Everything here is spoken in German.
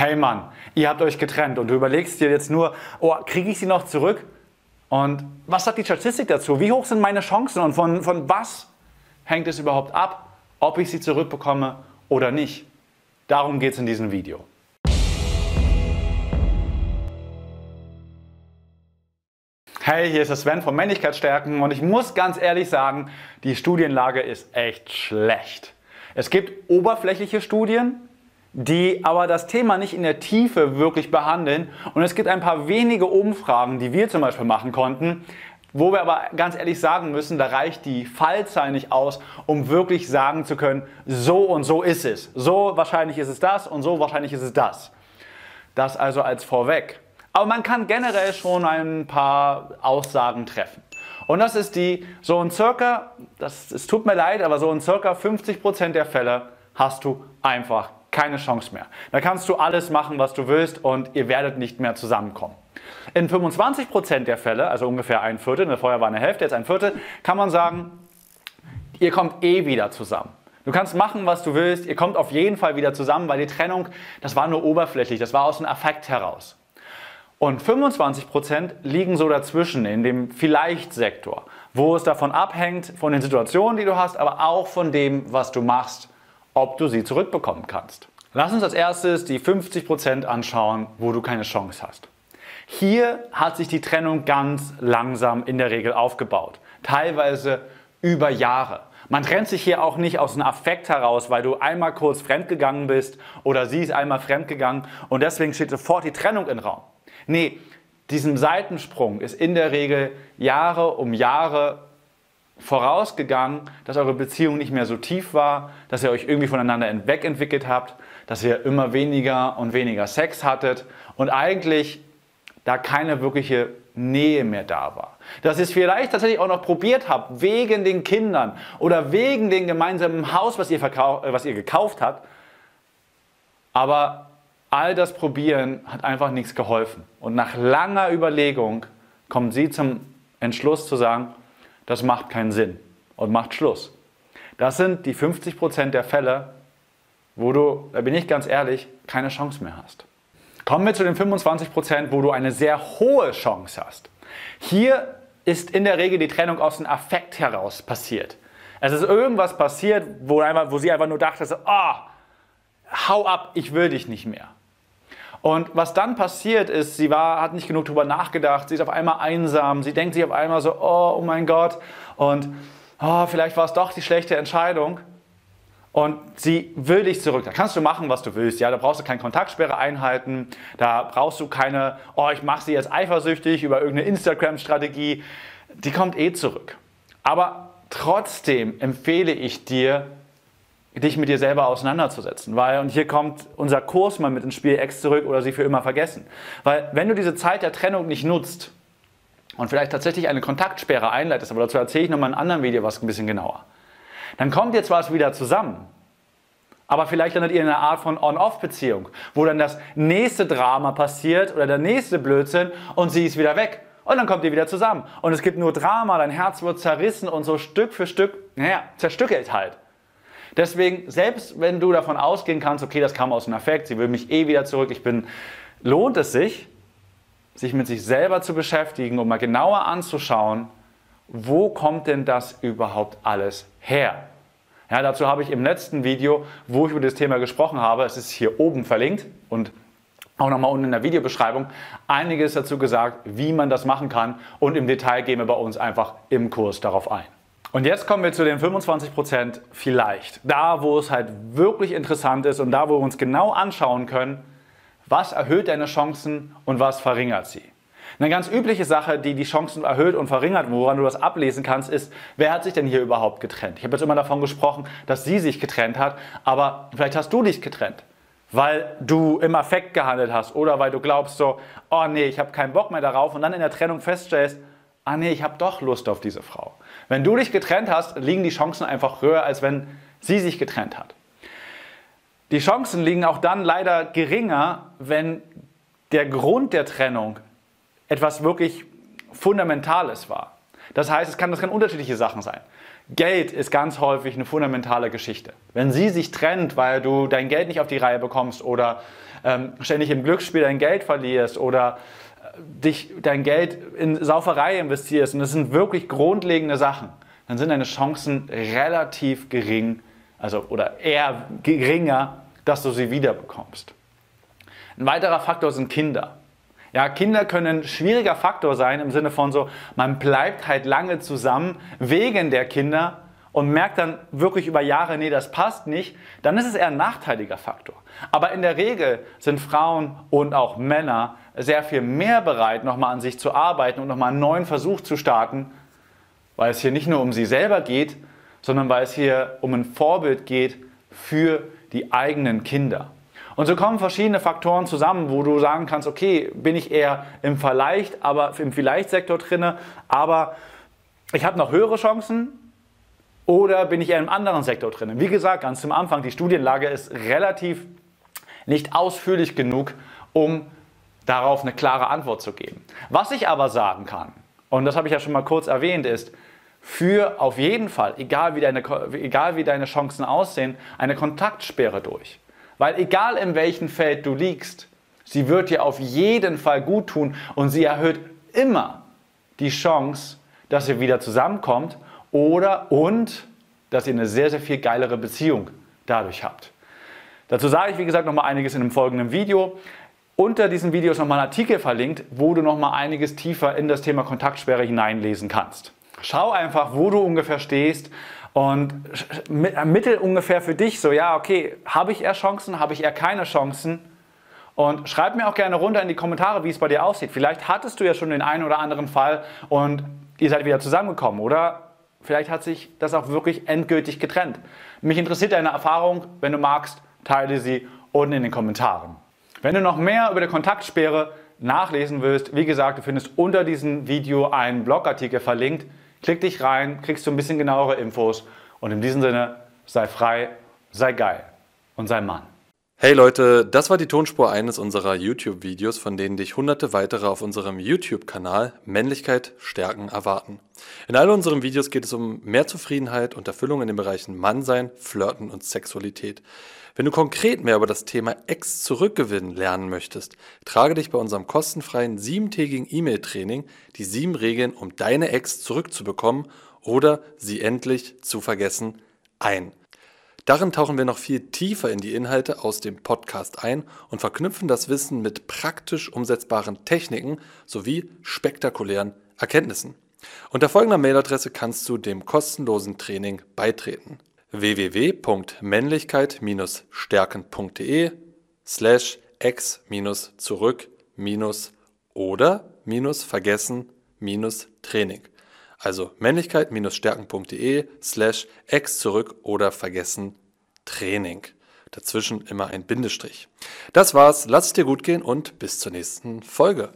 hey Mann, ihr habt euch getrennt und du überlegst dir jetzt nur, oh, kriege ich sie noch zurück? Und was sagt die Statistik dazu? Wie hoch sind meine Chancen und von, von was hängt es überhaupt ab, ob ich sie zurückbekomme oder nicht? Darum geht es in diesem Video. Hey, hier ist der Sven von Männlichkeitsstärken und ich muss ganz ehrlich sagen, die Studienlage ist echt schlecht. Es gibt oberflächliche Studien, die aber das Thema nicht in der Tiefe wirklich behandeln. Und es gibt ein paar wenige Umfragen, die wir zum Beispiel machen konnten, wo wir aber ganz ehrlich sagen müssen, da reicht die Fallzahl nicht aus, um wirklich sagen zu können, so und so ist es. So wahrscheinlich ist es das und so wahrscheinlich ist es das. Das also als vorweg. Aber man kann generell schon ein paar Aussagen treffen. Und das ist die, so in circa, das, es tut mir leid, aber so in circa 50% der Fälle hast du einfach keine Chance mehr. Da kannst du alles machen, was du willst und ihr werdet nicht mehr zusammenkommen. In 25% der Fälle, also ungefähr ein Viertel, vorher war eine Hälfte, jetzt ein Viertel, kann man sagen, ihr kommt eh wieder zusammen. Du kannst machen, was du willst, ihr kommt auf jeden Fall wieder zusammen, weil die Trennung, das war nur oberflächlich, das war aus dem Affekt heraus. Und 25% liegen so dazwischen in dem Vielleicht-Sektor, wo es davon abhängt, von den Situationen, die du hast, aber auch von dem, was du machst ob du sie zurückbekommen kannst. Lass uns als erstes die 50% anschauen, wo du keine Chance hast. Hier hat sich die Trennung ganz langsam in der Regel aufgebaut, teilweise über Jahre. Man trennt sich hier auch nicht aus einem Affekt heraus, weil du einmal kurz fremdgegangen bist oder sie ist einmal fremdgegangen und deswegen steht sofort die Trennung im Raum. Nee, diesem Seitensprung ist in der Regel Jahre um Jahre vorausgegangen, dass eure Beziehung nicht mehr so tief war, dass ihr euch irgendwie voneinander wegentwickelt habt, dass ihr immer weniger und weniger Sex hattet und eigentlich da keine wirkliche Nähe mehr da war. Dass ihr es vielleicht tatsächlich auch noch probiert habt, wegen den Kindern oder wegen dem gemeinsamen Haus, was ihr, äh, was ihr gekauft habt. Aber all das Probieren hat einfach nichts geholfen. Und nach langer Überlegung kommt sie zum Entschluss zu sagen, das macht keinen Sinn und macht Schluss. Das sind die 50% der Fälle, wo du, da bin ich ganz ehrlich, keine Chance mehr hast. Kommen wir zu den 25%, wo du eine sehr hohe Chance hast. Hier ist in der Regel die Trennung aus dem Affekt heraus passiert. Es ist irgendwas passiert, wo, einfach, wo sie einfach nur dachte, oh, hau ab, ich will dich nicht mehr. Und was dann passiert ist, sie war, hat nicht genug darüber nachgedacht, sie ist auf einmal einsam, sie denkt sich auf einmal so, oh, oh mein Gott, und oh, vielleicht war es doch die schlechte Entscheidung. Und sie will dich zurück. Da kannst du machen, was du willst. Ja, da brauchst du keine Kontaktsperre einhalten. Da brauchst du keine, oh, ich mache sie jetzt eifersüchtig über irgendeine Instagram-Strategie. Die kommt eh zurück. Aber trotzdem empfehle ich dir, dich mit dir selber auseinanderzusetzen. Weil, und hier kommt unser Kurs mal mit ins Spiel Ex zurück oder sie für immer vergessen. Weil, wenn du diese Zeit der Trennung nicht nutzt und vielleicht tatsächlich eine Kontaktsperre einleitest, aber dazu erzähle ich nochmal in einem anderen Video was ein bisschen genauer, dann kommt ihr zwar wieder zusammen, aber vielleicht landet ihr in einer Art von On-Off-Beziehung, wo dann das nächste Drama passiert oder der nächste Blödsinn und sie ist wieder weg. Und dann kommt ihr wieder zusammen. Und es gibt nur Drama, dein Herz wird zerrissen und so Stück für Stück, naja, zerstückelt halt. Deswegen, selbst wenn du davon ausgehen kannst, okay, das kam aus einem Affekt, sie will mich eh wieder zurück, ich bin, lohnt es sich, sich mit sich selber zu beschäftigen und mal genauer anzuschauen, wo kommt denn das überhaupt alles her? Ja, dazu habe ich im letzten Video, wo ich über das Thema gesprochen habe, es ist hier oben verlinkt und auch nochmal unten in der Videobeschreibung, einiges dazu gesagt, wie man das machen kann und im Detail gehen wir bei uns einfach im Kurs darauf ein. Und jetzt kommen wir zu den 25% vielleicht. Da, wo es halt wirklich interessant ist und da, wo wir uns genau anschauen können, was erhöht deine Chancen und was verringert sie. Eine ganz übliche Sache, die die Chancen erhöht und verringert, woran du das ablesen kannst, ist, wer hat sich denn hier überhaupt getrennt? Ich habe jetzt immer davon gesprochen, dass sie sich getrennt hat, aber vielleicht hast du dich getrennt, weil du im Affekt gehandelt hast oder weil du glaubst so, oh nee, ich habe keinen Bock mehr darauf und dann in der Trennung feststellst, ah nee, ich habe doch Lust auf diese Frau. Wenn du dich getrennt hast, liegen die Chancen einfach höher, als wenn sie sich getrennt hat. Die Chancen liegen auch dann leider geringer, wenn der Grund der Trennung etwas wirklich Fundamentales war. Das heißt, es kann, das kann unterschiedliche Sachen sein. Geld ist ganz häufig eine fundamentale Geschichte. Wenn sie sich trennt, weil du dein Geld nicht auf die Reihe bekommst oder ähm, ständig im Glücksspiel dein Geld verlierst oder dich dein Geld in Sauferei investierst und das sind wirklich grundlegende Sachen, dann sind deine Chancen relativ gering, also oder eher geringer, dass du sie wiederbekommst. Ein weiterer Faktor sind Kinder. Ja, Kinder können ein schwieriger Faktor sein im Sinne von so, man bleibt halt lange zusammen wegen der Kinder und merkt dann wirklich über Jahre, nee, das passt nicht, dann ist es eher ein nachteiliger Faktor. Aber in der Regel sind Frauen und auch Männer sehr viel mehr bereit, nochmal an sich zu arbeiten und nochmal einen neuen Versuch zu starten, weil es hier nicht nur um sie selber geht, sondern weil es hier um ein Vorbild geht für die eigenen Kinder. Und so kommen verschiedene Faktoren zusammen, wo du sagen kannst, okay, bin ich eher im Vielleicht, aber im Vielleicht-Sektor drinne, aber ich habe noch höhere Chancen oder bin ich eher im anderen Sektor drin? Wie gesagt, ganz zum Anfang, die Studienlage ist relativ nicht ausführlich genug, um darauf eine klare Antwort zu geben. Was ich aber sagen kann, und das habe ich ja schon mal kurz erwähnt, ist, für auf jeden Fall, egal wie deine, egal wie deine Chancen aussehen, eine Kontaktsperre durch. Weil egal in welchem Feld du liegst, sie wird dir auf jeden Fall gut tun und sie erhöht immer die Chance, dass ihr wieder zusammenkommt oder und dass ihr eine sehr, sehr viel geilere Beziehung dadurch habt. Dazu sage ich, wie gesagt, nochmal einiges in einem folgenden Video. Unter diesem Video ist nochmal ein Artikel verlinkt, wo du nochmal einiges tiefer in das Thema Kontaktsperre hineinlesen kannst. Schau einfach, wo du ungefähr stehst und ermittel ungefähr für dich so, ja, okay, habe ich eher Chancen, habe ich eher keine Chancen? Und schreib mir auch gerne runter in die Kommentare, wie es bei dir aussieht. Vielleicht hattest du ja schon den einen oder anderen Fall und ihr seid wieder zusammengekommen oder vielleicht hat sich das auch wirklich endgültig getrennt. Mich interessiert deine Erfahrung. Wenn du magst, teile sie unten in den Kommentaren. Wenn du noch mehr über die Kontaktsperre nachlesen willst, wie gesagt, du findest unter diesem Video einen Blogartikel verlinkt. Klick dich rein, kriegst du ein bisschen genauere Infos und in diesem Sinne sei frei, sei geil und sei Mann. Hey Leute, das war die Tonspur eines unserer YouTube-Videos, von denen dich hunderte weitere auf unserem YouTube-Kanal Männlichkeit stärken erwarten. In all unseren Videos geht es um mehr Zufriedenheit und Erfüllung in den Bereichen Mannsein, Flirten und Sexualität. Wenn du konkret mehr über das Thema Ex zurückgewinnen lernen möchtest, trage dich bei unserem kostenfreien siebentägigen E-Mail-Training die sieben Regeln, um deine Ex zurückzubekommen oder sie endlich zu vergessen, ein. Darin tauchen wir noch viel tiefer in die Inhalte aus dem Podcast ein und verknüpfen das Wissen mit praktisch umsetzbaren Techniken sowie spektakulären Erkenntnissen. Unter folgender Mailadresse kannst du dem kostenlosen Training beitreten www.männlichkeit-stärken.de slash ex-zurück-oder-vergessen-training. Also männlichkeit-stärken.de slash ex zurück oder vergessen Training. Dazwischen immer ein Bindestrich. Das war's, lass es dir gut gehen und bis zur nächsten Folge.